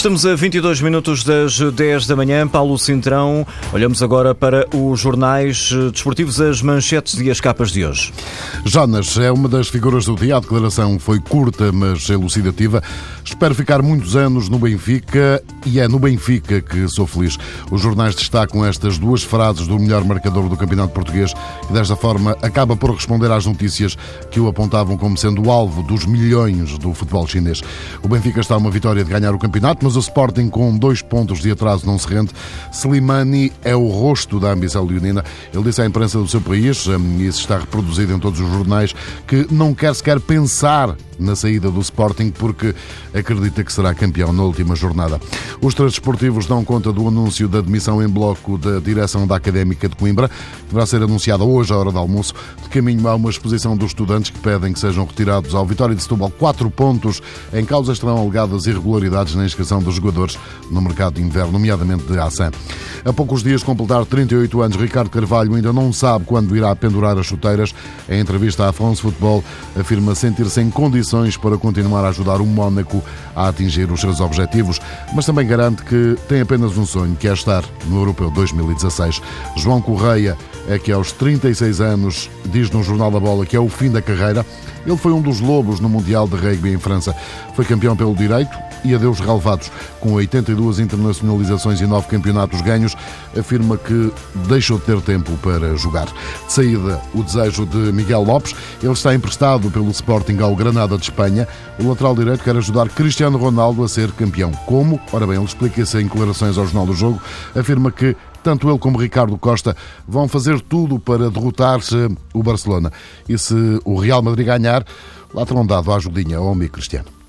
Estamos a 22 minutos das 10 da manhã. Paulo Cintrão, olhamos agora para os jornais eh, desportivos, as manchetes e as capas de hoje. Jonas é uma das figuras do dia. A declaração foi curta, mas elucidativa. Espero ficar muitos anos no Benfica e é no Benfica que sou feliz. Os jornais destacam estas duas frases do melhor marcador do Campeonato Português e desta forma acaba por responder às notícias que o apontavam como sendo o alvo dos milhões do futebol chinês. O Benfica está a uma vitória de ganhar o campeonato, mas o Sporting com dois pontos de atraso não se rende. Slimani é o rosto da ambição leonina. Ele disse à imprensa do seu país, hum, e isso está reproduzido em todos os jornais, que não quer sequer pensar na saída do Sporting porque acredita que será campeão na última jornada. Os três esportivos dão conta do anúncio da demissão em bloco da direção da Académica de Coimbra. Deverá ser anunciada hoje à hora do almoço. De caminho há uma exposição dos estudantes que pedem que sejam retirados ao Vitória de Setúbal quatro pontos. Em causa estarão alegadas irregularidades na inscrição dos jogadores no mercado de inverno, nomeadamente de Assan. A poucos dias completar 38 anos, Ricardo Carvalho ainda não sabe quando irá pendurar as chuteiras. Em entrevista à France Football, afirma sentir-se em condições para continuar a ajudar o Mónaco a atingir os seus objetivos, mas também garante que tem apenas um sonho, que é estar no Europeu 2016. João Correia é que aos 36 anos diz no Jornal da Bola que é o fim da carreira. Ele foi um dos lobos no Mundial de Rugby em França. Foi campeão pelo direito e adeus relevados. Com 82 internacionalizações e 9 campeonatos ganhos, afirma que deixou de ter tempo para jogar. De saída, o desejo de Miguel Lopes. Ele está emprestado pelo Sporting ao Granada de Espanha. O lateral direito quer ajudar Cristiano Ronaldo a ser campeão. Como? Ora bem, ele explica-se em declarações ao Jornal do Jogo. Afirma que tanto ele como Ricardo Costa vão fazer tudo para derrotar-se o Barcelona. E se o Real Madrid ganhar, lá terão dado a ajudinha ao amigo Cristiano.